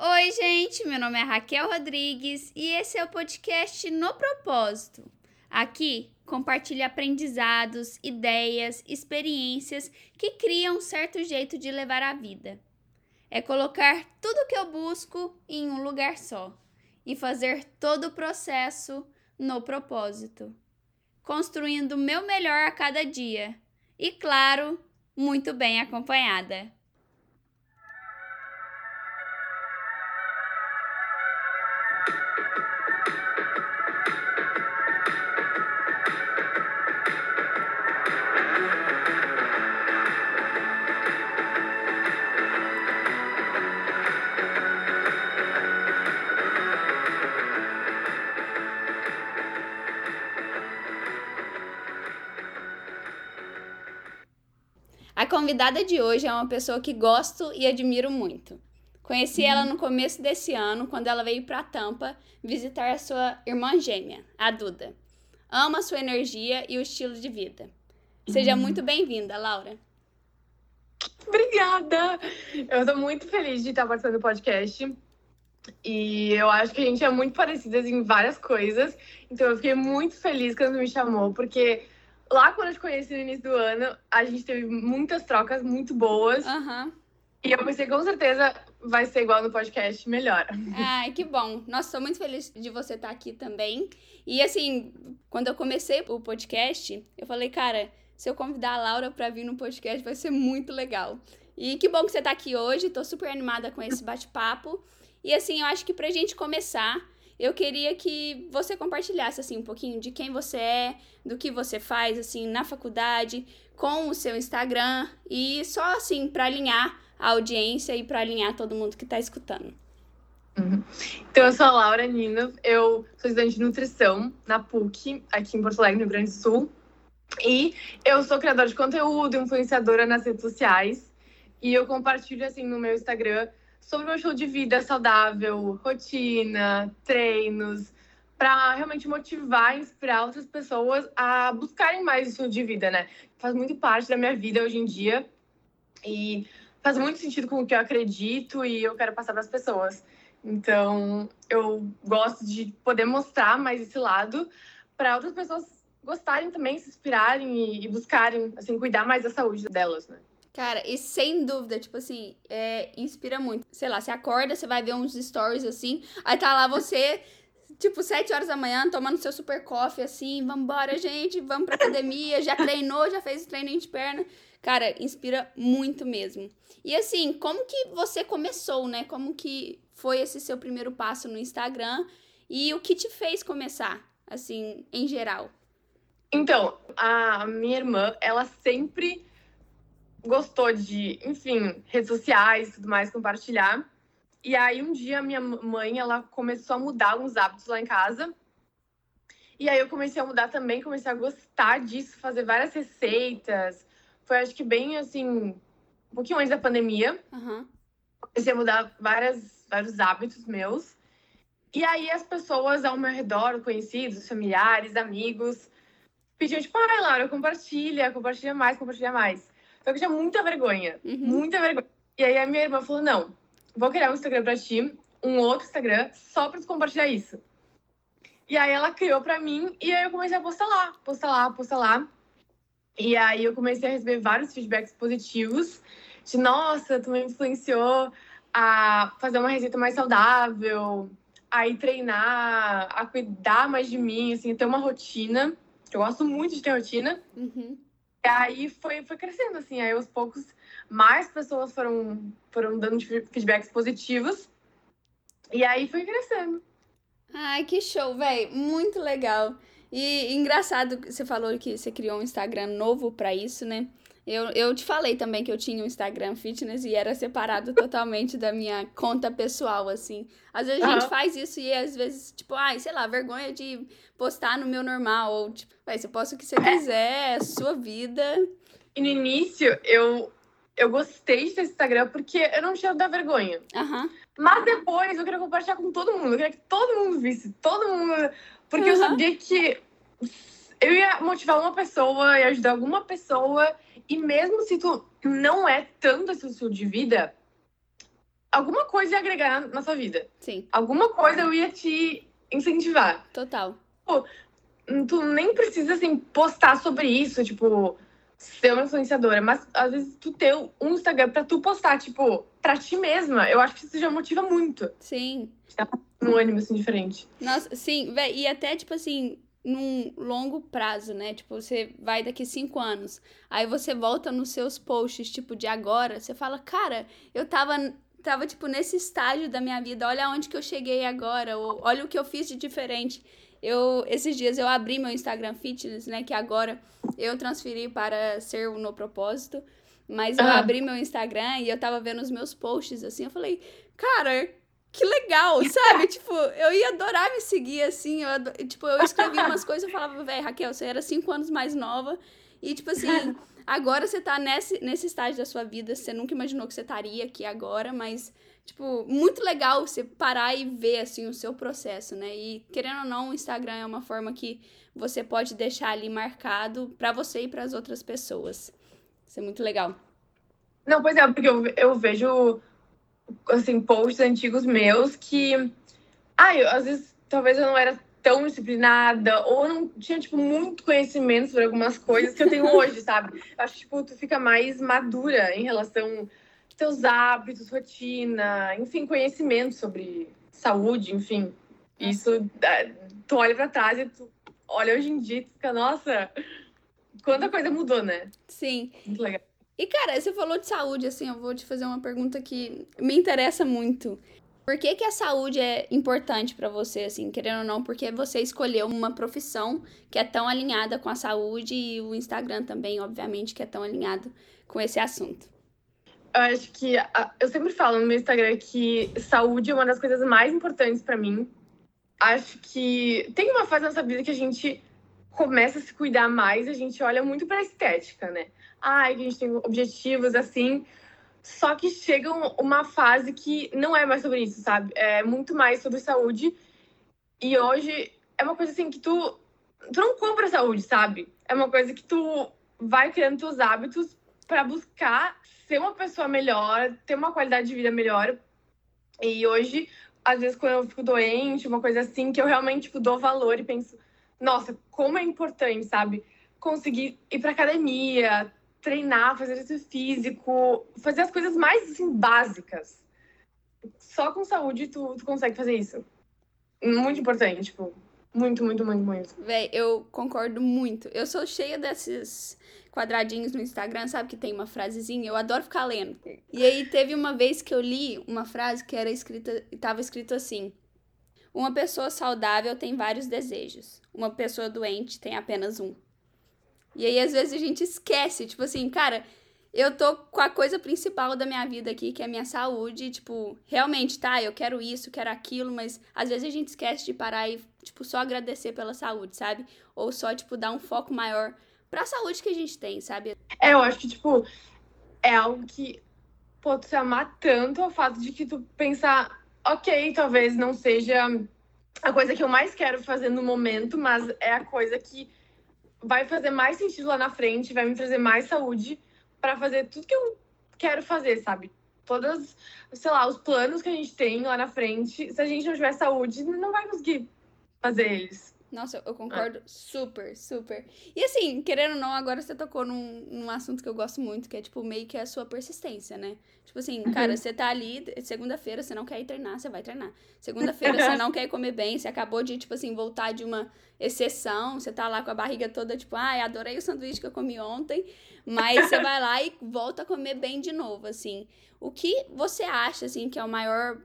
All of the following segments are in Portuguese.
Oi, gente, meu nome é Raquel Rodrigues e esse é o podcast No Propósito. Aqui compartilho aprendizados, ideias, experiências que criam um certo jeito de levar a vida. É colocar tudo que eu busco em um lugar só e fazer todo o processo no propósito, construindo o meu melhor a cada dia e, claro, muito bem acompanhada. Convidada de hoje é uma pessoa que gosto e admiro muito. Conheci ela no começo desse ano, quando ela veio para Tampa visitar a sua irmã gêmea, a Duda. Ama sua energia e o estilo de vida. Seja Uhum. muito bem-vinda, Laura. Obrigada! Eu tô muito feliz de estar participando do podcast. E eu acho que a gente é muito parecidas em várias coisas. Então eu fiquei muito feliz quando me chamou, porque lá quando eu te conheci no início do ano, a gente teve muitas trocas muito boas. Aham. E eu pensei, com certeza vai ser igual no podcast, melhor. Ai, que bom. Nossa, sou muito feliz de você estar aqui também. E assim, quando eu comecei o podcast, eu falei, cara, se eu convidar a Laura pra vir no podcast, vai ser muito legal. E que bom que você tá aqui hoje, tô super animada com esse bate-papo. E assim, eu acho que pra gente começar, eu queria que você compartilhasse assim um pouquinho de quem você é, do que você faz assim na faculdade, com o seu Instagram e só assim para alinhar a audiência e para alinhar todo mundo que tá escutando. Então, eu sou a Laura Nino, eu sou estudante de nutrição na PUC, aqui em Porto Alegre, no Rio Grande do Sul. E eu sou criadora de conteúdo, influenciadora nas redes sociais. E eu compartilho, assim, no meu Instagram sobre o meu estilo de vida saudável, rotina, treinos, para realmente motivar e inspirar outras pessoas a buscarem mais estilo de vida, né? Faz muito parte da minha vida hoje em dia e faz muito sentido com o que eu acredito e eu quero passar para as pessoas. Então, eu gosto de poder mostrar mais esse lado para outras pessoas gostarem também, se inspirarem e buscarem, assim, cuidar mais da saúde delas, né? Cara, e sem dúvida, tipo assim, é, inspira muito. Sei lá, você acorda, você vai ver uns stories assim, aí tá lá você, tipo, 7 horas da manhã, tomando seu super coffee, assim, vambora, gente, vamos pra academia, já treinou, já fez treininho de perna. Cara, inspira muito mesmo. E assim, como que você começou, né? Como que foi esse seu primeiro passo no Instagram e o que te fez começar, assim, em geral? Então, a minha irmã, ela sempre gostou de, enfim, redes sociais e tudo mais, compartilhar. E aí, um dia, minha mãe, ela começou a mudar alguns hábitos lá em casa. E aí, eu comecei a mudar também, comecei a gostar disso, fazer várias receitas. Foi, acho que, bem, assim, um pouquinho antes da pandemia. Aham. Comecei a mudar várias, vários hábitos meus. E aí, as pessoas ao meu redor, conhecidos, familiares, amigos, pediam, tipo, ai, Laura, compartilha, compartilha mais, compartilha mais. Só que eu tinha muita vergonha, Uhum. muita vergonha. E aí a minha irmã falou: não, vou criar um Instagram pra ti, um outro Instagram, só pra tu compartilhar isso. E aí ela criou pra mim e aí eu comecei a postar lá, postar lá, postar lá. E aí eu comecei a receber vários feedbacks positivos de nossa, tu me influenciou a fazer uma receita mais saudável, a ir treinar, a cuidar mais de mim, assim, ter uma rotina. Eu gosto muito de ter rotina. Uhum. E aí foi, foi crescendo, assim, aí aos poucos mais pessoas foram, foram dando feedbacks positivos. E aí foi crescendo. Ai, que show, velho. Muito legal. E engraçado você falou que você criou um Instagram novo pra isso, né? Eu, eu te falei também que eu tinha um Instagram fitness e era separado totalmente da minha conta pessoal, assim. Às vezes a gente Aham. faz isso e às vezes, tipo, ai, sei lá, vergonha de postar no meu normal. Ou, tipo, véi, você posta o que você quiser, é sua vida. E no início eu, eu gostei de ter Instagram porque eu não tinha da vergonha. Aham. Mas depois eu queria compartilhar com todo mundo. Eu queria que todo mundo visse, todo mundo. Porque eu Aham. sabia que eu ia motivar uma pessoa, ia ajudar alguma pessoa. E mesmo se tu não é tanto esse estilo de vida, alguma coisa ia agregar na, sua vida. Sim. Alguma coisa eu ia te incentivar. Total. Pô, tu nem precisa, assim, postar sobre isso, tipo, ser uma influenciadora, mas às vezes tu ter um Instagram pra tu postar, tipo, pra ti mesma, eu acho que isso já motiva muito. Sim. Um ânimo, assim, diferente. Nossa, sim, véi, e até, tipo assim, num longo prazo, né? Tipo, você vai daqui cinco anos, aí você volta nos seus posts, tipo, de agora, você fala, cara, eu tava, tava, tipo, nesse estágio da minha vida, olha onde que eu cheguei agora, ou olha o que eu fiz de diferente. Eu, esses dias eu abri meu Instagram Fitness, né? Que agora eu transferi para ser no propósito. Mas eu Ah. abri meu Instagram e eu tava vendo os meus posts, assim, eu falei, cara, que legal, sabe? tipo, eu ia adorar me seguir, assim, eu ado- tipo, eu escrevia umas coisas e falava, velho, Raquel, você era cinco anos mais nova e, tipo assim, agora você tá nesse, nesse estágio da sua vida, você nunca imaginou que você estaria aqui agora, mas, tipo, muito legal você parar e ver, assim, o seu processo, né? E, querendo ou não, o Instagram é uma forma que você pode deixar ali marcado pra você e pras outras pessoas. Isso é muito legal. Não, pois é, porque eu, eu vejo, assim, posts antigos meus que, ah, eu, às vezes, talvez eu não era tão disciplinada, ou não tinha, tipo, muito conhecimento sobre algumas coisas que eu tenho hoje, sabe? Acho que, tipo, tu fica mais madura em relação aos teus hábitos, rotina, enfim, conhecimento sobre saúde, enfim. Isso, é, tu olha pra trás e tu olha hoje em dia e tu fica, nossa, quanta coisa mudou, né? Sim. Muito legal. E, cara, você falou de saúde, assim, eu vou te fazer uma pergunta que me interessa muito. Por que, que a saúde é importante pra você, assim, querendo ou não? Porque você escolheu uma profissão que é tão alinhada com a saúde e o Instagram também, obviamente, que é tão alinhado com esse assunto. Eu acho que eu sempre falo no meu Instagram que saúde é uma das coisas mais importantes pra mim. Acho que tem uma fase na nossa vida que a gente começa a se cuidar mais, a gente olha muito pra estética, né? Ai, que a gente tem objetivos assim. Só que chega um- uma fase que não é mais sobre isso, sabe? É muito mais sobre saúde. E hoje é uma coisa assim que tu, tu não compra saúde, sabe? É uma coisa que tu vai criando teus hábitos pra buscar ser uma pessoa melhor, ter uma qualidade de vida melhor. E hoje, às vezes, quando eu fico doente, uma coisa assim, que eu realmente tipo, dou valor e penso, nossa, como é importante, sabe? Conseguir ir pra academia, treinar, fazer exercício físico, fazer as coisas mais assim, básicas. Só com saúde tu, tu consegue fazer isso. Muito importante, tipo, muito, muito, muito, muito. Véi, eu concordo muito. Eu sou cheia desses quadradinhos no Instagram, sabe? Que tem uma frasezinha. Eu adoro ficar lendo. E aí teve uma vez que eu li uma frase que era escrita, tava escrito assim: Uma pessoa saudável tem vários desejos. Uma pessoa doente tem apenas um. E aí, às vezes, a gente esquece, tipo assim, cara, eu tô com a coisa principal da minha vida aqui, que é a minha saúde, e, tipo, realmente, tá, eu quero isso, quero aquilo, mas às vezes a gente esquece de parar e, tipo, só agradecer pela saúde, sabe? Ou só, tipo, dar um foco maior pra saúde que a gente tem, sabe? É, eu acho que, tipo, é algo que, pô, tu se amar tanto ao fato de que tu pensar, ok, talvez não seja a coisa que eu mais quero fazer no momento, mas é a coisa que vai fazer mais sentido lá na frente, vai me trazer mais saúde pra fazer tudo que eu quero fazer, sabe? Todas, sei lá, os planos que a gente tem lá na frente, se a gente não tiver saúde, não vai conseguir fazer eles. Nossa, eu concordo super, super. E assim, querendo ou não, agora você tocou num, num assunto que eu gosto muito, que é, tipo, meio que a sua persistência, né? Tipo assim, cara, você tá ali, segunda-feira você não quer ir treinar, você vai treinar. Segunda-feira você não quer ir comer bem, você acabou de, tipo assim, voltar de uma exceção, você tá lá com a barriga toda, tipo, ai, adorei o sanduíche que eu comi ontem, mas você vai lá e volta a comer bem de novo, assim. O que você acha, assim, que é o maior.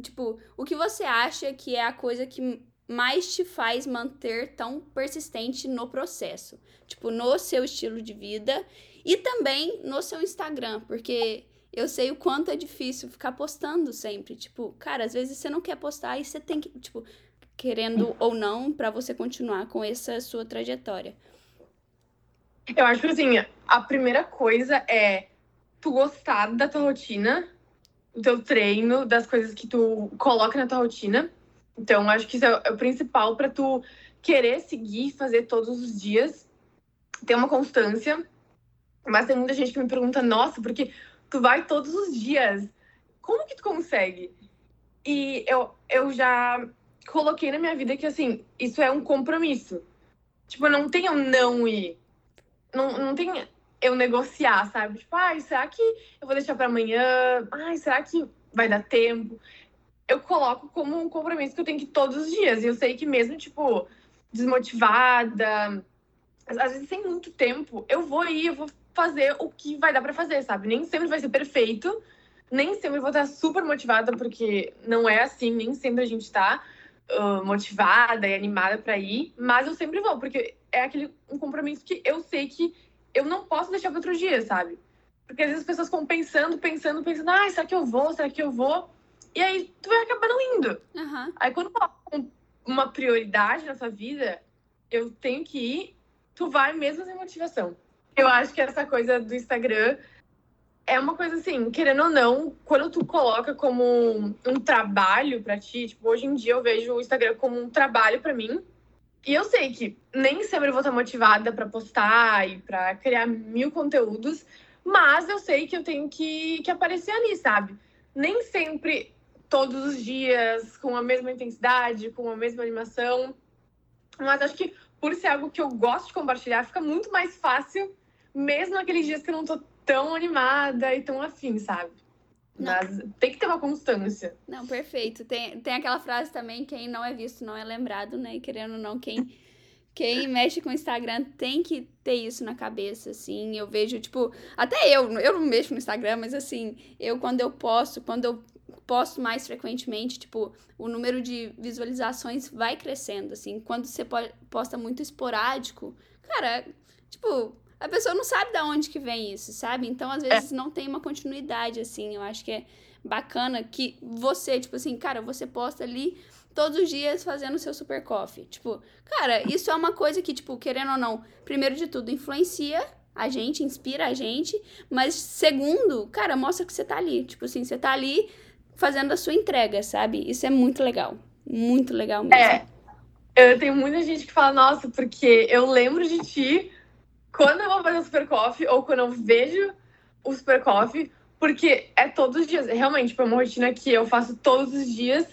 Tipo, o que você acha que é a coisa que mais te faz manter tão persistente no processo? Tipo, no seu estilo de vida e também no seu Instagram, porque eu sei o quanto é difícil ficar postando sempre. Tipo, cara, às vezes você não quer postar e você tem que, tipo, querendo ou não, pra você continuar com essa sua trajetória. Eu acho que assim, a primeira coisa é tu gostar da tua rotina, do teu treino, das coisas que tu coloca na tua rotina. Então, acho que isso é o principal para tu querer seguir, fazer todos os dias, ter uma constância. Mas tem muita gente que me pergunta, nossa, porque tu vai todos os dias. como que tu consegue? E eu, eu já coloquei na minha vida que, assim, isso é um compromisso. Tipo, não tem eu não ir. Não, não tem eu negociar, sabe? Tipo, ai, será que eu vou deixar para amanhã? Ai, será que vai dar tempo? Eu coloco como um compromisso que eu tenho que todos os dias. E eu sei que mesmo, tipo, desmotivada, às vezes sem muito tempo, eu vou ir, eu vou fazer o que vai dar para fazer, sabe? Nem sempre vai ser perfeito, nem sempre vou estar super motivada, porque não é assim, nem sempre a gente tá uh, motivada e animada para ir, mas eu sempre vou, porque é aquele um compromisso que eu sei que eu não posso deixar para outro dia, sabe? Porque às vezes as pessoas ficam pensando, pensando, pensando, ah, será que eu vou? Será que eu vou? E aí tu vai acabando indo. Uhum. Aí quando uma prioridade na sua vida, eu tenho que ir, tu vai mesmo sem motivação. Eu acho que essa coisa do Instagram é uma coisa assim, querendo ou não, quando tu coloca como um trabalho para ti, tipo, hoje em dia eu vejo o Instagram como um trabalho para mim. E eu sei que nem sempre eu vou estar motivada para postar e para criar mil conteúdos, mas eu sei que eu tenho que, que aparecer ali, sabe? Nem sempre todos os dias com a mesma intensidade, com a mesma animação. Mas acho que por ser algo que eu gosto de compartilhar, fica muito mais fácil, mesmo naqueles dias que eu não tô tão animada e tão afim, sabe? Não. Mas tem que ter uma constância. Não, perfeito. Tem, tem aquela frase também, quem não é visto não é lembrado, né? E querendo ou não, quem, quem mexe com o Instagram tem que ter isso na cabeça, assim. Eu vejo, tipo, até eu, eu não mexo no Instagram, mas assim, eu quando eu posto, quando eu posto mais frequentemente, tipo, o número de visualizações vai crescendo, assim. Quando você posta muito esporádico, cara, tipo, a pessoa não sabe de onde que vem isso, sabe? Então, às vezes, é. não tem uma continuidade, assim. Eu acho que é bacana que você, tipo assim, cara, você posta ali todos os dias fazendo seu super coffee. Tipo, cara, isso é uma coisa que, tipo, querendo ou não, primeiro de tudo, influencia a gente, inspira a gente, mas segundo, cara, mostra que você tá ali. Tipo assim, você tá ali fazendo a sua entrega, sabe? Isso é muito legal. Muito legal mesmo. É. Eu tenho muita gente que fala, nossa, porque eu lembro de ti quando eu vou fazer o Super Coffee ou quando eu vejo o Super Coffee, porque é todos os dias. Realmente, tipo, é uma rotina que eu faço todos os dias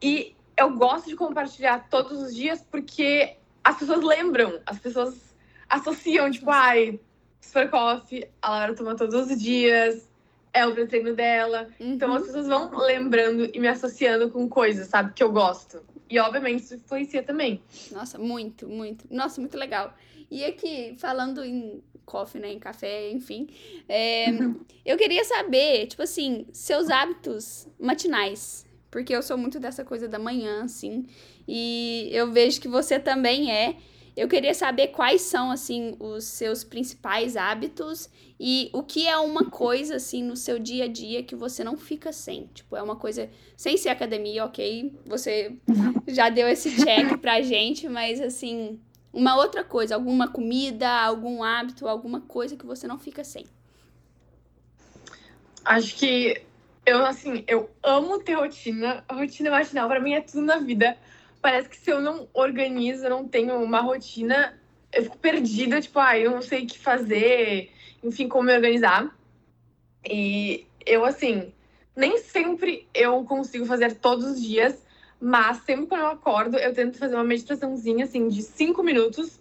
e eu gosto de compartilhar todos os dias porque as pessoas lembram, as pessoas associam, tipo, ai, Super Coffee, a Laura toma todos os dias, é o pré-treino dela. Uhum. Então as pessoas vão lembrando e me associando com coisas, sabe, que eu gosto. E obviamente isso influencia também. Nossa, muito, muito. Nossa, muito legal. E aqui, falando em coffee, né, em café, enfim, é, eu queria saber, tipo assim, seus hábitos matinais. Porque eu sou muito dessa coisa da manhã, assim, e eu vejo que você também é. Eu queria saber quais são, assim, os seus principais hábitos e o que é uma coisa, assim, no seu dia a dia que você não fica sem. Tipo, é uma coisa, sem ser academia, ok? Você já deu esse check pra gente, mas, assim, uma outra coisa, alguma comida, algum hábito, alguma coisa que você não fica sem. Acho que eu, assim, eu amo ter rotina. A rotina matinal, para mim, é tudo na vida. Parece que se eu não organizo, não tenho uma rotina, eu fico perdida, tipo, ah, eu não sei o que fazer, enfim, como me organizar. E eu, assim, nem sempre eu consigo fazer todos os dias, mas sempre quando eu acordo, eu tento fazer uma meditaçãozinha, assim, de cinco minutos.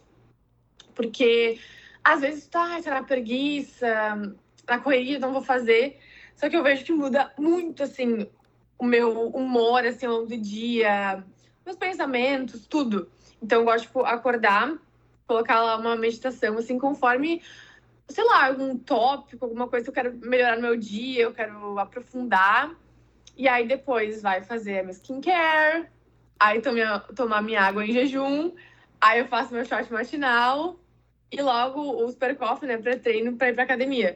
Porque às vezes, tá, será preguiça, na correria não vou fazer. Só que eu vejo que muda muito, assim, o meu humor, assim, ao longo do dia, meus pensamentos, tudo. Então, eu gosto de tipo, acordar, colocar lá uma meditação, assim, conforme, sei lá, algum tópico, alguma coisa que eu quero melhorar no meu dia, eu quero aprofundar. E aí depois vai fazer a minha skincare, aí tomar, tomar minha água em jejum, aí eu faço meu short matinal e logo o super coffee, né, pré-treino pra ir pra academia.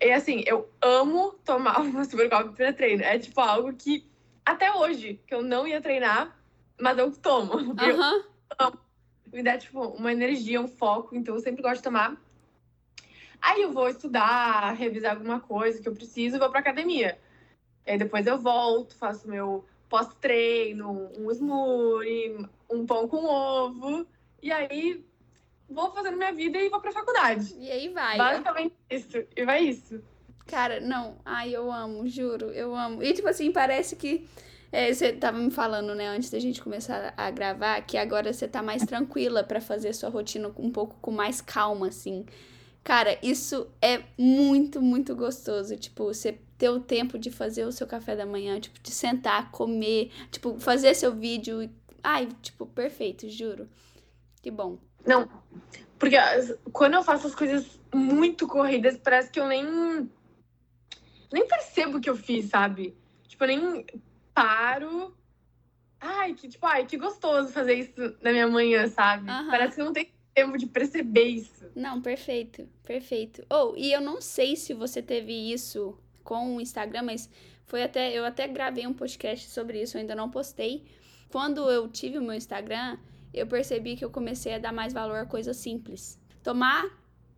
E assim, eu amo tomar o super coffee pré-treino. É tipo algo que até hoje, que eu não ia treinar, mas eu tomo. Uhum. Eu. Me dá, tipo, uma energia, um foco, então eu sempre gosto de tomar. Aí eu vou estudar, revisar alguma coisa que eu preciso e vou pra academia. E aí depois eu volto, faço meu pós-treino, um smoothie, um pão com ovo. E aí vou fazendo minha vida e vou pra faculdade. E aí vai. Basicamente isso. E vai isso. Cara, não. Ai, eu amo, juro, eu amo. E, tipo assim, parece que. É, você tava me falando, né, antes da gente começar a gravar, que agora você tá mais tranquila para fazer sua rotina um pouco com mais calma, assim. Cara, isso é muito, muito gostoso. Tipo, você ter o tempo de fazer o seu café da manhã, tipo, de sentar, comer, tipo, fazer seu vídeo. Ai, tipo, perfeito, juro. Que bom. Não, porque quando eu faço as coisas muito corridas, parece que eu nem. Nem percebo o que eu fiz, sabe? Tipo, eu nem paro. Ai, que tipo, ai, que gostoso fazer isso na minha manhã, sabe? Uhum. Parece que não tem tempo de perceber isso. Não, perfeito, perfeito. Ou, oh, e eu não sei se você teve isso com o Instagram, mas foi até. Eu até gravei um podcast sobre isso, eu ainda não postei. Quando eu tive o meu Instagram, eu percebi que eu comecei a dar mais valor a coisas simples. Tomar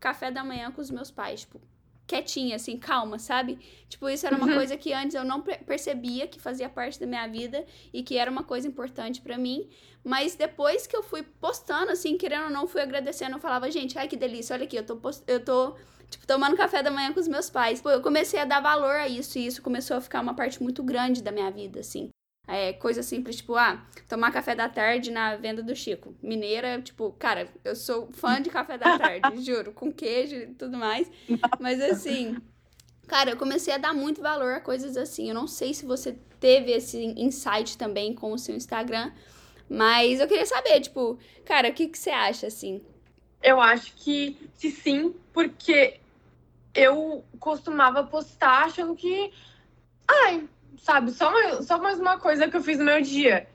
café da manhã com os meus pais, tipo, quietinha, assim, calma, sabe? Tipo, isso era uma uhum. coisa que antes eu não percebia que fazia parte da minha vida e que era uma coisa importante para mim. Mas depois que eu fui postando, assim, querendo ou não, fui agradecendo, eu falava, gente, ai que delícia, olha aqui, eu tô, post... eu tô tipo, tomando café da manhã com os meus pais. Pô, eu comecei a dar valor a isso e isso começou a ficar uma parte muito grande da minha vida, assim. É, coisa simples, tipo, ah, tomar café da tarde na venda do Chico. Mineira, tipo, cara, eu sou fã de café da tarde, juro, com queijo e tudo mais. Mas assim, cara, eu comecei a dar muito valor a coisas assim. Eu não sei se você teve esse insight também com o seu Instagram, mas eu queria saber, tipo, cara, o que, que você acha, assim? Eu acho que, que sim, porque eu costumava postar achando que. Ai, sabe, só, só mais uma coisa que eu fiz no meu dia.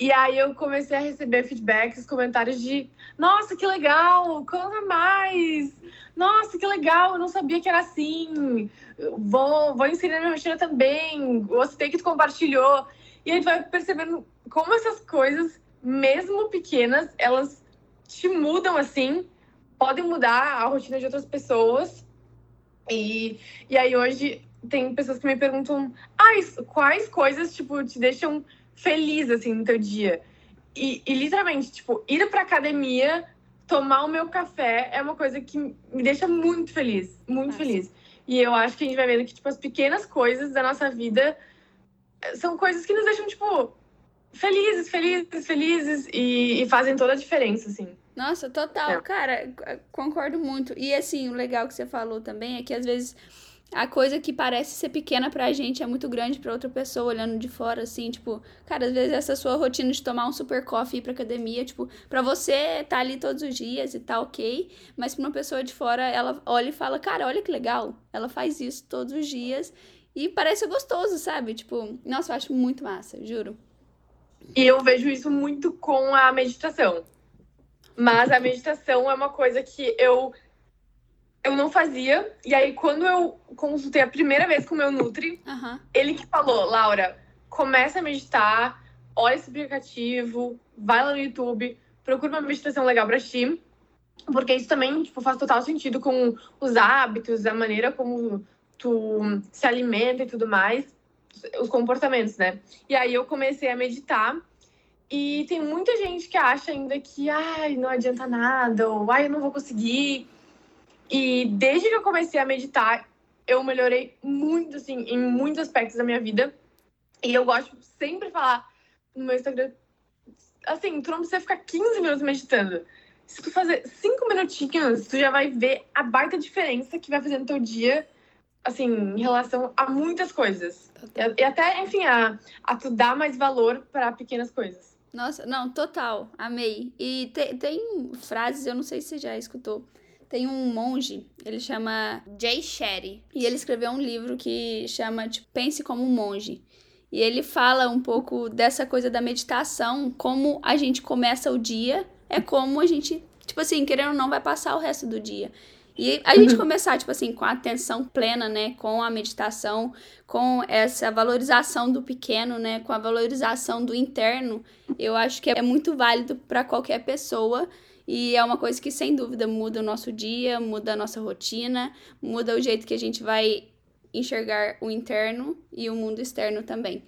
E aí eu comecei a receber feedbacks, comentários de nossa, que legal, conta mais! Nossa, que legal, eu não sabia que era assim. Vou, vou inserir na minha rotina também. Gostei que tu compartilhou. E aí tu vai percebendo como essas coisas, mesmo pequenas, elas te mudam assim, podem mudar a rotina de outras pessoas. E, e aí hoje tem pessoas que me perguntam ah, quais coisas, tipo, te deixam feliz, assim, no teu dia. E, e literalmente, tipo, ir pra academia, tomar o meu café é uma coisa que me deixa muito feliz, muito Nossa. feliz. E eu acho que a gente vai vendo que, tipo, as pequenas coisas da nossa vida eh, são coisas que nos deixam, tipo, felizes, felizes, felizes e, e fazem toda a diferença, assim. Nossa, total, é. cara, concordo muito. E assim, o legal que você falou também é que às vezes a coisa que parece ser pequena pra gente é muito grande pra outra pessoa olhando de fora, assim, tipo, cara, às vezes essa sua rotina de tomar um super coffee e ir pra academia, tipo, pra você tá ali todos os dias e tá ok, mas pra uma pessoa de fora, ela olha e fala, cara, olha que legal, ela faz isso todos os dias e parece gostoso, sabe? Tipo, nossa, eu acho muito massa, juro. E eu vejo isso muito com a meditação. Mas a meditação é uma coisa que eu eu não fazia. E aí, quando eu consultei a primeira vez com o meu Nutri, uhum. ele que falou, Laura, começa a meditar, olha esse aplicativo, vai lá no YouTube, procura uma meditação legal pra ti. Porque isso também tipo, faz total sentido com os hábitos, a maneira como tu se alimenta e tudo mais, os comportamentos, né? E aí eu comecei a meditar. E tem muita gente que acha ainda que, ai, não adianta nada, ou ai, eu não vou conseguir. E desde que eu comecei a meditar, eu melhorei muito, assim, em muitos aspectos da minha vida. E eu gosto sempre de falar no meu Instagram, assim, tu não precisa ficar 15 minutos meditando. Se tu fazer 5 minutinhos, tu já vai ver a baita diferença que vai fazer no teu dia, assim, em relação a muitas coisas. Total. E até, enfim, a, a tu dar mais valor para pequenas coisas. Nossa, não, total, amei. E te, tem frases, eu não sei se você já escutou, tem um monge, ele chama Jay Shetty, e ele escreveu um livro que chama tipo, Pense como um Monge. E ele fala um pouco dessa coisa da meditação, como a gente começa o dia, é como a gente, tipo assim, querendo ou não, vai passar o resto do dia. E a gente começar, tipo assim, com a atenção plena, né? Com a meditação, com essa valorização do pequeno, né? Com a valorização do interno, eu acho que é muito válido para qualquer pessoa e é uma coisa que, sem dúvida, muda o nosso dia, muda a nossa rotina, muda o jeito que a gente vai enxergar o interno e o mundo externo também.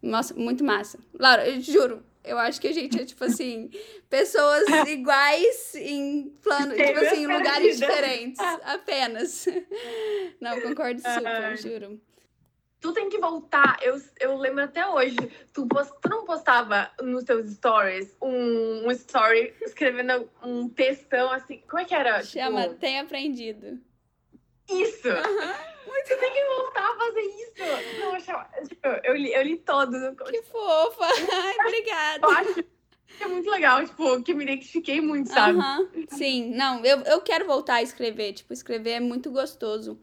Nossa, muito massa. Laura, eu juro, Eu acho que a gente é, tipo assim, pessoas iguais em plano, tipo assim, em lugares diferentes. Apenas. Não, concordo super, juro. Tu tem que voltar. Eu, eu lembro até hoje. Tu, post, tu não postava nos teus stories um, um story escrevendo um textão assim. Como é que era? Chama tipo... Tem Aprendido. Isso! Uhum. Muito... tem que voltar a fazer isso. Não, tipo, eu, li, eu li todos. Que fofa. Ai, obrigada. Eu acho que é muito legal, tipo, que me identifiquei muito, sabe? Uhum. Sim, não, eu, eu quero voltar a escrever. Tipo, escrever é muito gostoso.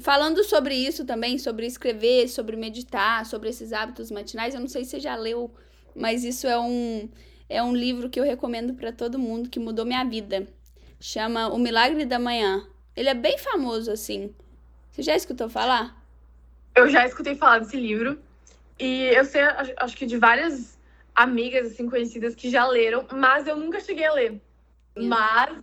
Falando sobre isso também, sobre escrever, sobre meditar, sobre esses hábitos matinais, eu não sei se você já leu, mas isso é um, é um livro que eu recomendo para todo mundo, que mudou minha vida. Chama O Milagre da Manhã. Ele é bem famoso, assim. Você já escutou falar? Eu já escutei falar desse livro. E eu sei, acho que de várias amigas, assim, conhecidas que já leram, mas eu nunca cheguei a ler. Mas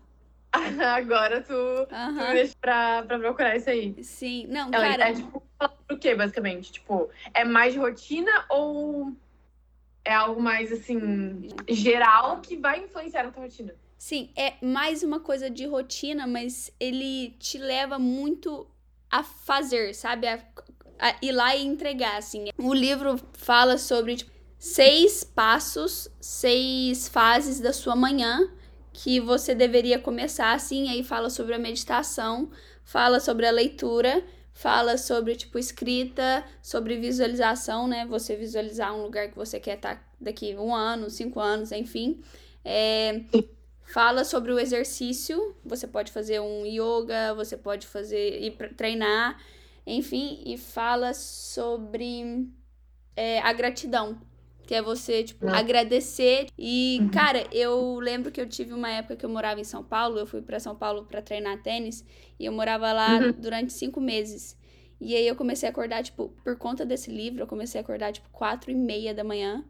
agora tu, uhum. tu me deixa pra, pra procurar isso aí. Sim, não, é, cara... É, tipo, o quê, basicamente? Tipo, é mais de rotina ou é algo mais, assim, geral que vai influenciar na tua rotina? Sim, é mais uma coisa de rotina, mas ele te leva muito a fazer, sabe? A, a ir lá e entregar, assim. O livro fala sobre tipo, seis passos, seis fases da sua manhã que você deveria começar, assim. Aí fala sobre a meditação, fala sobre a leitura, fala sobre, tipo, escrita, sobre visualização, né? Você visualizar um lugar que você quer estar tá daqui um ano, cinco anos, enfim. É, Fala sobre o exercício, você pode fazer um yoga, você pode fazer ir treinar, enfim, e fala sobre é, a gratidão, que é você, tipo, Não. agradecer. E, uhum. cara, eu lembro que eu tive uma época que eu morava em São Paulo, eu fui para São Paulo para treinar tênis, e eu morava lá uhum. durante cinco meses. E aí eu comecei a acordar, tipo, por conta desse livro, eu comecei a acordar, tipo, quatro e meia da manhã,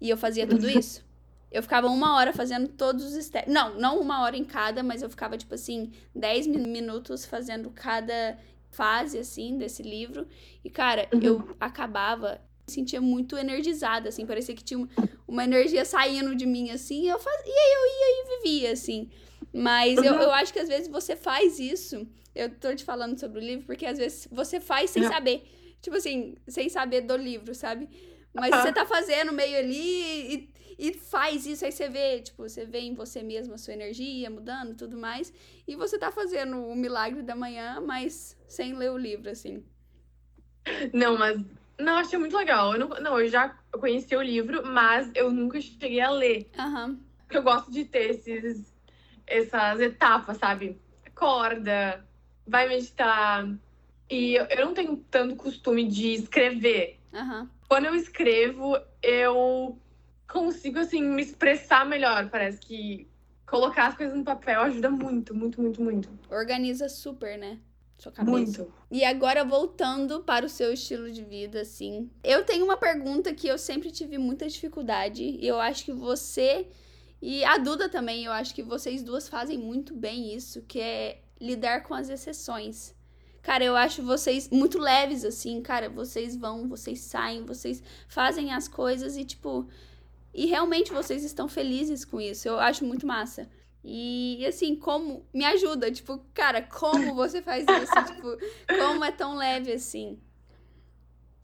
e eu fazia tudo isso. Eu ficava uma hora fazendo todos os steps. Não, não uma hora em cada, mas eu ficava, tipo assim, 10 minutos fazendo cada fase, assim, desse livro. E, cara, uhum. eu acabava, sentia muito energizada, assim, parecia que tinha uma energia saindo de mim, assim, e, eu faz... e aí eu ia e vivia, assim. Mas uhum. eu, eu acho que às vezes você faz isso. Eu tô te falando sobre o livro, porque às vezes você faz sem uhum. saber. Tipo assim, sem saber do livro, sabe? Mas você tá fazendo meio ali e e faz isso, aí você vê, tipo, você vê em você mesmo a sua energia mudando tudo mais, e você tá fazendo o milagre da manhã, mas sem ler o livro, assim. Não, mas. Não, achei muito legal. Eu não, não, eu já conheci o livro, mas eu nunca cheguei a ler. Uhum. Porque eu gosto de ter esses, essas etapas, sabe? Acorda, vai meditar. E eu não tenho tanto costume de escrever. Uhum. Quando eu escrevo, eu consigo, assim, me expressar melhor. Parece que colocar as coisas no papel ajuda muito, muito, muito, muito. Organiza super, né? Sua cabeça. Muito. E agora, voltando para o seu estilo de vida, assim. Eu tenho uma pergunta que eu sempre tive muita dificuldade. E eu acho que você e a Duda também, eu acho que vocês duas fazem muito bem isso, que é lidar com as exceções. Cara, eu acho vocês muito leves, assim, cara. Vocês vão, vocês saem, vocês fazem as coisas e, tipo, e realmente vocês estão felizes com isso. Eu acho muito massa. E assim, como me ajuda, tipo, cara, como você faz isso? tipo, como é tão leve assim?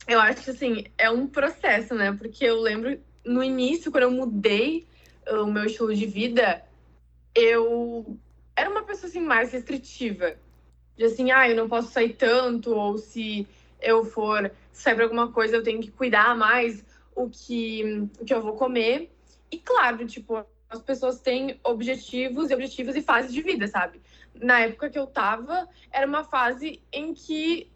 Eu acho que assim, é um processo, né? Porque eu lembro no início, quando eu mudei uh, o meu estilo de vida, eu era uma pessoa assim mais restritiva. De assim, ah, eu não posso sair tanto, ou se eu for sair pra alguma coisa, eu tenho que cuidar mais o que, o que eu vou comer. E claro, tipo, as pessoas têm objetivos e objetivos e fases de vida, sabe? Na época que eu tava, era uma fase em que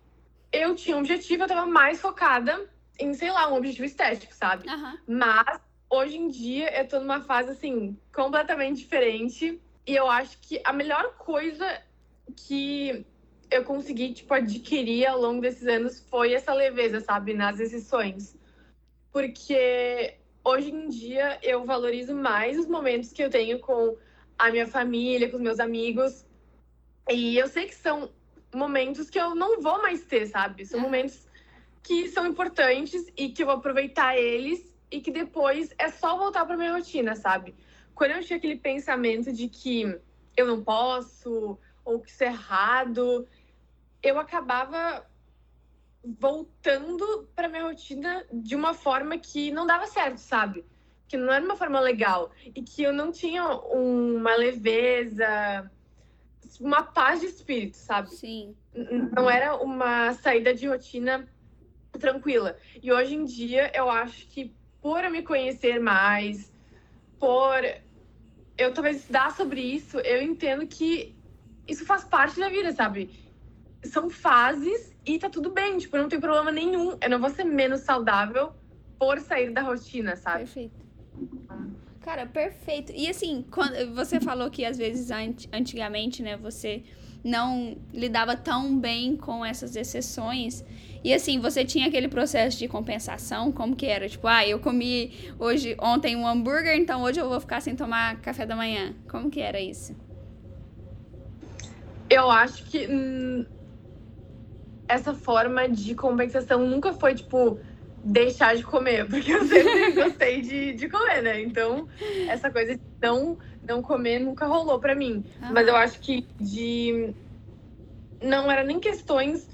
eu tinha um objetivo, eu tava mais focada em, sei lá, um objetivo estético, sabe? Uhum. Mas hoje em dia eu tô numa fase assim, completamente diferente. E eu acho que a melhor coisa que eu consegui, tipo, adquirir ao longo desses anos foi essa leveza, sabe? Nas decisões porque hoje em dia eu valorizo mais os momentos que eu tenho com a minha família, com os meus amigos. E eu sei que são momentos que eu não vou mais ter, sabe? São momentos que são importantes e que eu vou aproveitar eles e que depois é só voltar para minha rotina, sabe? Quando eu tinha aquele pensamento de que eu não posso ou que isso é errado, eu acabava voltando para minha rotina de uma forma que não dava certo, sabe? Que não era uma forma legal e que eu não tinha uma leveza, uma paz de espírito, sabe? Sim. Não era uma saída de rotina tranquila. E hoje em dia eu acho que por eu me conhecer mais, por eu talvez estudar sobre isso, eu entendo que isso faz parte da vida, sabe? São fases e tá tudo bem, tipo, não tem problema nenhum. Eu não vou ser menos saudável por sair da rotina, sabe? Perfeito. Cara, perfeito. E assim, quando você falou que às vezes antigamente, né, você não lidava tão bem com essas exceções. E assim, você tinha aquele processo de compensação, como que era? Tipo, ah, eu comi hoje, ontem um hambúrguer, então hoje eu vou ficar sem tomar café da manhã. Como que era isso? Eu acho que hum, essa forma de compensação nunca foi, tipo, deixar de comer, porque eu sempre gostei de, de comer, né? Então, essa coisa de não, não comer nunca rolou para mim. Mas eu acho que de. Não era nem questões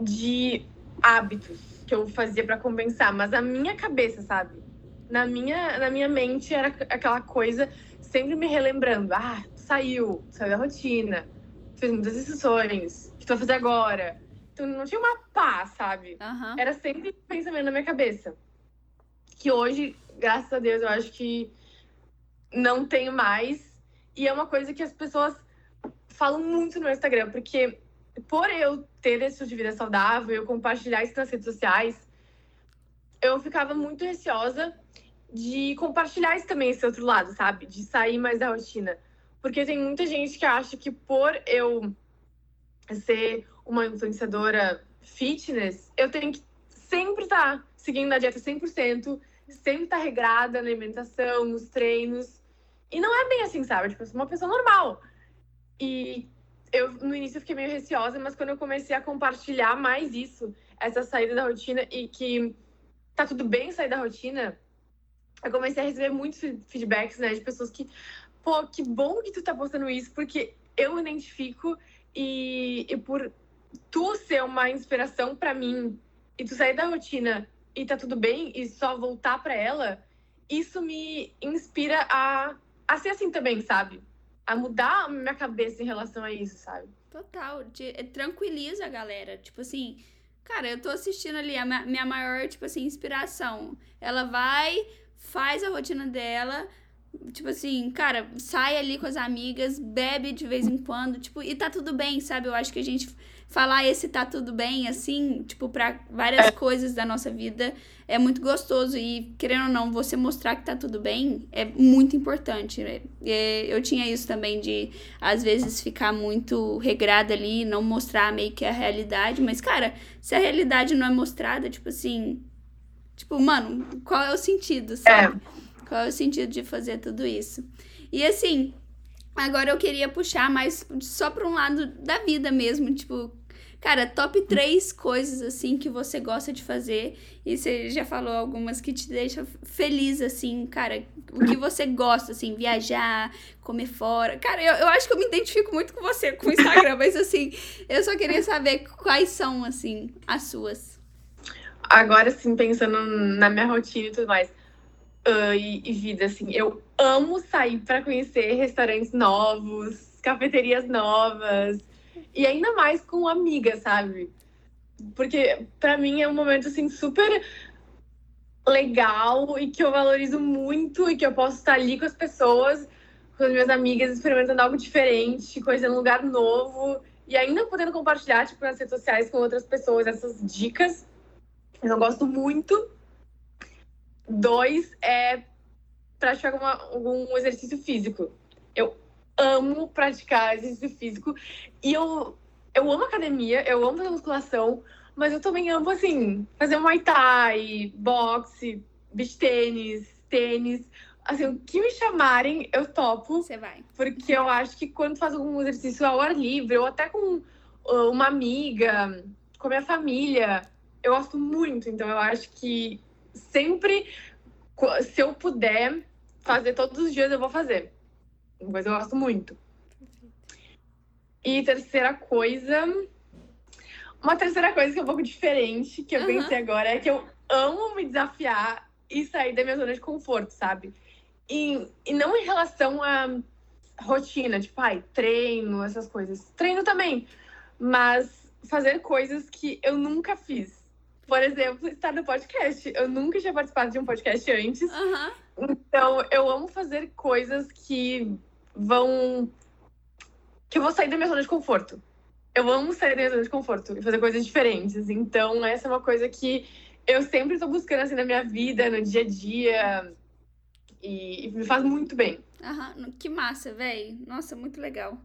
de hábitos que eu fazia para compensar, mas a minha cabeça, sabe? Na minha, na minha mente era aquela coisa sempre me relembrando: ah, saiu, saiu da rotina, fez muitas decisões, o que tu vai fazer agora? Então não tinha uma paz, sabe? Uhum. Era sempre pensamento na minha cabeça. Que hoje, graças a Deus, eu acho que não tenho mais. E é uma coisa que as pessoas falam muito no Instagram, porque por eu ter esse estilo de vida saudável, eu compartilhar isso nas redes sociais, eu ficava muito receosa de compartilhar isso também, esse outro lado, sabe? De sair mais da rotina. Porque tem muita gente que acha que por eu ser uma influenciadora fitness, eu tenho que sempre estar tá seguindo a dieta 100%, sempre estar tá regrada na alimentação, nos treinos. E não é bem assim, sabe? Tipo, eu sou uma pessoa normal. E eu no início eu fiquei meio receosa, mas quando eu comecei a compartilhar mais isso, essa saída da rotina e que tá tudo bem sair da rotina, eu comecei a receber muitos feedbacks, né, de pessoas que, pô, que bom que tu tá postando isso, porque eu identifico e, e por tu ser uma inspiração para mim e tu sair da rotina e tá tudo bem e só voltar para ela, isso me inspira a, a ser assim também, sabe? a mudar a minha cabeça em relação a isso, sabe? Total. É, tranquiliza a galera. Tipo assim, cara, eu tô assistindo ali a minha maior, tipo assim, inspiração. Ela vai, faz a rotina dela. Tipo assim, cara, sai ali com as amigas, bebe de vez em quando, tipo, e tá tudo bem, sabe? Eu acho que a gente falar esse tá tudo bem, assim, tipo, para várias é. coisas da nossa vida é muito gostoso. E, querendo ou não, você mostrar que tá tudo bem é muito importante. Né? Eu tinha isso também de, às vezes, ficar muito regrada ali, não mostrar meio que a realidade. Mas, cara, se a realidade não é mostrada, tipo assim. Tipo, mano, qual é o sentido, sabe? É. Qual é o sentido de fazer tudo isso? E assim, Agora eu queria puxar mais só para um lado da vida mesmo, tipo, Cara, top 3 coisas assim que você gosta de fazer. E você já falou algumas que te deixam feliz, assim, cara. O que você gosta, assim, viajar, comer fora. Cara, eu, eu acho que eu me identifico muito com você, com o Instagram, mas assim, eu só queria saber quais são, assim, as suas. Agora, assim, pensando na minha rotina e tudo mais. Uh, e, e vida, assim, eu amo sair para conhecer restaurantes novos, cafeterias novas e ainda mais com amiga, sabe? Porque para mim é um momento assim super legal e que eu valorizo muito e que eu posso estar ali com as pessoas, com as minhas amigas, experimentando algo diferente, conhecendo um lugar novo e ainda podendo compartilhar tipo nas redes sociais com outras pessoas essas dicas. Eu gosto muito. Dois é praticar alguma, algum exercício físico. Eu amo praticar exercício físico. E eu, eu amo academia, eu amo fazer musculação, mas eu também amo, assim, fazer muay thai, boxe, beach tênis, tênis. Assim, o que me chamarem, eu topo. Você vai. Porque eu acho que quando faz algum exercício ao ar livre, ou até com uh, uma amiga, com a minha família, eu gosto muito. Então, eu acho que sempre se eu puder fazer todos os dias, eu vou fazer. Uma coisa eu gosto muito. E terceira coisa. Uma terceira coisa que é um pouco diferente, que eu uhum. pensei agora, é que eu amo me desafiar e sair da minha zona de conforto, sabe? E, e não em relação a rotina, tipo, ai, treino, essas coisas. Treino também, mas fazer coisas que eu nunca fiz. Por exemplo, estar no podcast. Eu nunca tinha participado de um podcast antes. Uhum. Então, eu amo fazer coisas que vão. que eu vou sair da minha zona de conforto. Eu amo sair da minha zona de conforto e fazer coisas diferentes. Então, essa é uma coisa que eu sempre estou buscando assim na minha vida, no dia a dia. E, e me faz muito bem. Aham, que massa, velho. Nossa, muito legal.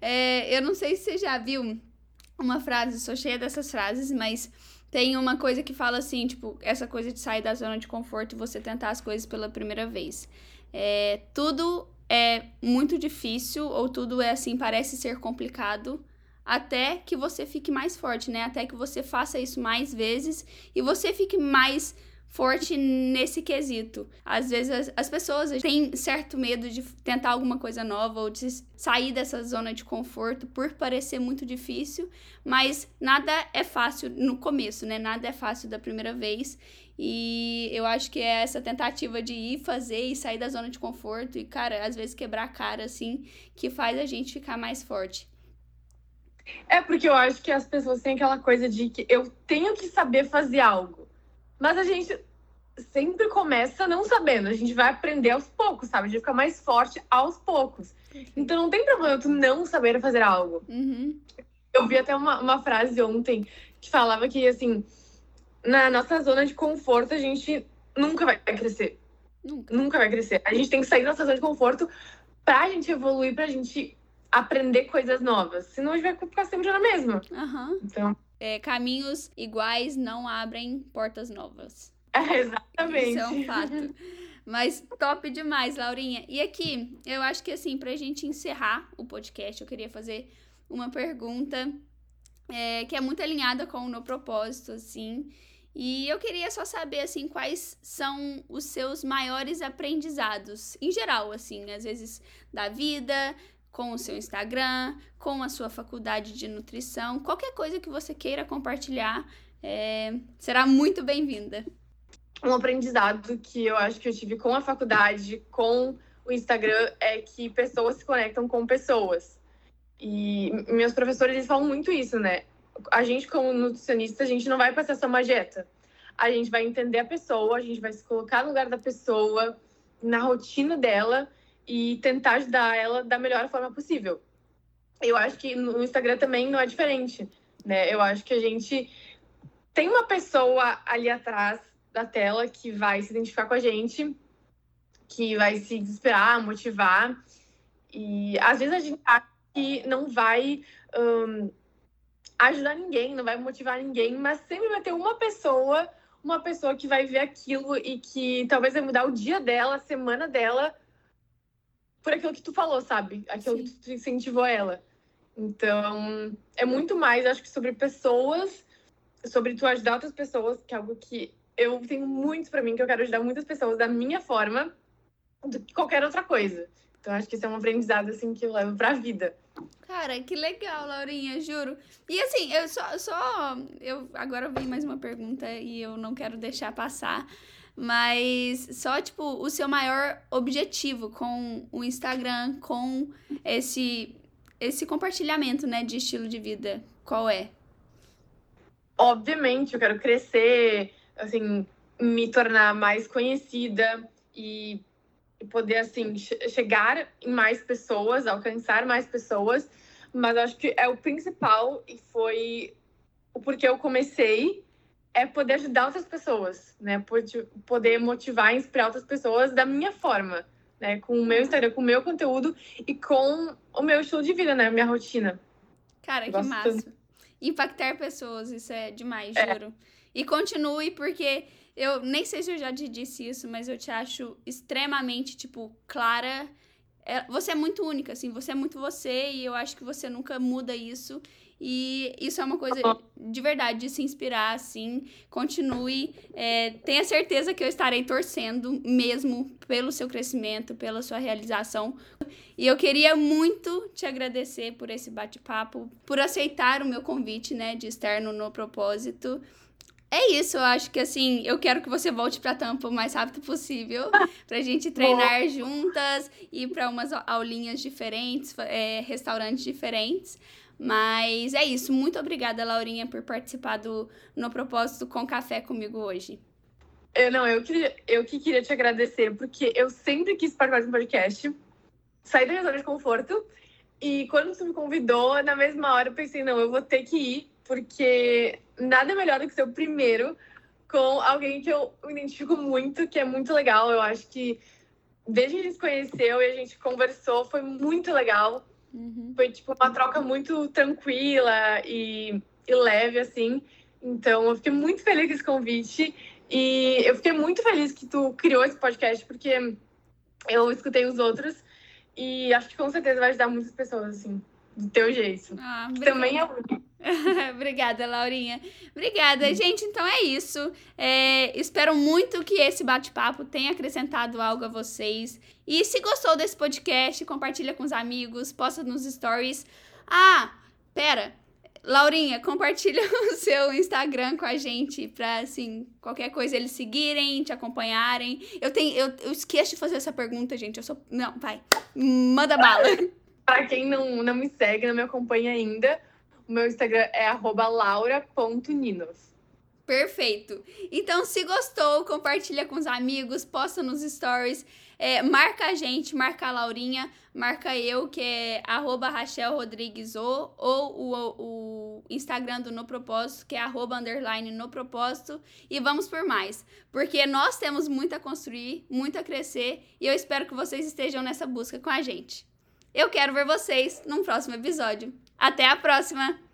É, eu não sei se você já viu uma frase, sou cheia dessas frases, mas tem uma coisa que fala assim, tipo, essa coisa de sair da zona de conforto e você tentar as coisas pela primeira vez. É, tudo é muito difícil, ou tudo é assim, parece ser complicado, até que você fique mais forte, né? Até que você faça isso mais vezes e você fique mais forte nesse quesito. Às vezes as, as, pessoas têm certo medo de tentar alguma coisa nova ou de sair dessa zona de conforto por parecer muito difícil, mas nada é fácil no começo, né? Nada é fácil da primeira vez. E eu acho que é essa tentativa de ir fazer e sair da zona de conforto e, cara, às vezes quebrar a cara assim, que faz a gente ficar mais forte. É porque eu acho que as pessoas têm aquela coisa de que eu tenho que saber fazer algo. Mas a gente sempre começa não sabendo. A gente vai aprender aos poucos, sabe? A gente fica mais forte aos poucos. Então não tem problema tu não saber fazer algo. Uhum. Eu vi até uma, uma frase ontem que falava que, assim, na nossa zona de conforto, a gente nunca vai crescer. Nunca. Nunca vai crescer. A gente tem que sair da nossa zona de conforto pra gente evoluir, pra gente aprender coisas novas. Senão a gente vai ficar sempre na mesma. Uhum. Então é, caminhos iguais não abrem portas novas. É, exatamente. Isso é um fato. Mas top demais, Laurinha. E aqui, eu acho que assim, pra gente encerrar o podcast, eu queria fazer uma pergunta é, que é muito alinhada com o meu propósito, assim. E eu queria só saber, assim, quais são os seus maiores aprendizados, em geral, assim, às vezes da vida, com o seu Instagram, com a sua faculdade de nutrição, qualquer coisa que você queira compartilhar, é, será muito bem-vinda. Um aprendizado que eu acho que eu tive com a faculdade, com o Instagram, é que pessoas se conectam com pessoas. E meus professores eles falam muito isso, né? A gente, como nutricionista, a gente não vai passar só uma dieta. A gente vai entender a pessoa, a gente vai se colocar no lugar da pessoa, na rotina dela e tentar ajudar ela da melhor forma possível. Eu acho que no Instagram também não é diferente, né? Eu acho que a gente tem uma pessoa ali atrás da tela que vai se identificar com a gente, que vai se desesperar, motivar. E às vezes a gente acha que não vai um, ajudar ninguém, não vai motivar ninguém, mas sempre vai ter uma pessoa, uma pessoa que vai ver aquilo e que talvez vai mudar o dia dela, a semana dela, por aquilo que tu falou, sabe? Aquilo Sim. que tu incentivou ela. Então, é muito mais, acho que, sobre pessoas, sobre tu ajudar outras pessoas, que é algo que eu tenho muito para mim, que eu quero ajudar muitas pessoas da minha forma, do que qualquer outra coisa. Então, acho que isso é um aprendizado, assim, que eu levo pra vida. Cara, que legal, Laurinha, juro. E assim, eu só, só. Eu agora vem mais uma pergunta e eu não quero deixar passar. Mas só, tipo, o seu maior objetivo com o Instagram, com esse, esse compartilhamento, né, de estilo de vida, qual é? Obviamente, eu quero crescer, assim, me tornar mais conhecida e poder, assim, chegar em mais pessoas, alcançar mais pessoas. Mas acho que é o principal e foi o porquê eu comecei é poder ajudar outras pessoas, né? Poder motivar e inspirar outras pessoas da minha forma, né? Com o meu Instagram, com o meu conteúdo e com o meu estilo de vida, né? Minha rotina. Cara, que massa. Tanto. Impactar pessoas, isso é demais, é. juro. E continue, porque eu nem sei se eu já te disse isso, mas eu te acho extremamente, tipo, clara. É, você é muito única, assim, você é muito você e eu acho que você nunca muda isso. E isso é uma coisa de verdade, de se inspirar, assim. Continue. É, tenha certeza que eu estarei torcendo mesmo pelo seu crescimento, pela sua realização. E eu queria muito te agradecer por esse bate-papo, por aceitar o meu convite, né, de estar no, no propósito. É isso, eu acho que assim, eu quero que você volte pra Tampa o mais rápido possível, pra gente treinar juntas, ir para umas aulinhas diferentes, é, restaurantes diferentes. Mas é isso, muito obrigada, Laurinha, por participar do No Propósito com Café comigo hoje. Eu, não, eu, queria, eu que queria te agradecer, porque eu sempre quis participar de um podcast, sair da minha zona de conforto, e quando você me convidou, na mesma hora eu pensei, não, eu vou ter que ir, porque nada melhor do que ser o primeiro com alguém que eu identifico muito, que é muito legal. Eu acho que desde que a gente se conheceu e a gente conversou, foi muito legal. Uhum. Foi tipo uma troca muito tranquila e, e leve, assim. Então, eu fiquei muito feliz com esse convite. E eu fiquei muito feliz que tu criou esse podcast, porque eu escutei os outros e acho que com certeza vai ajudar muitas pessoas, assim, do teu jeito. Ah, também é único. Obrigada, Laurinha. Obrigada, hum. gente. Então é isso. É, espero muito que esse bate-papo tenha acrescentado algo a vocês. E se gostou desse podcast, compartilha com os amigos, posta nos stories. Ah, pera. Laurinha, compartilha o seu Instagram com a gente pra, assim, qualquer coisa eles seguirem, te acompanharem. Eu tenho, eu, eu esqueço de fazer essa pergunta, gente. Eu sou. Não, vai. Manda bala. pra quem não, não me segue, não me acompanha ainda, meu Instagram é laura.ninos. Perfeito. Então, se gostou, compartilha com os amigos, posta nos stories, é, marca a gente, marca a Laurinha, marca eu, que é arroba Rachel Rodrigues ou, ou o, o Instagram do No Propósito, que é arroba underline no propósito, e vamos por mais. Porque nós temos muito a construir, muito a crescer, e eu espero que vocês estejam nessa busca com a gente. Eu quero ver vocês num próximo episódio. Até a próxima!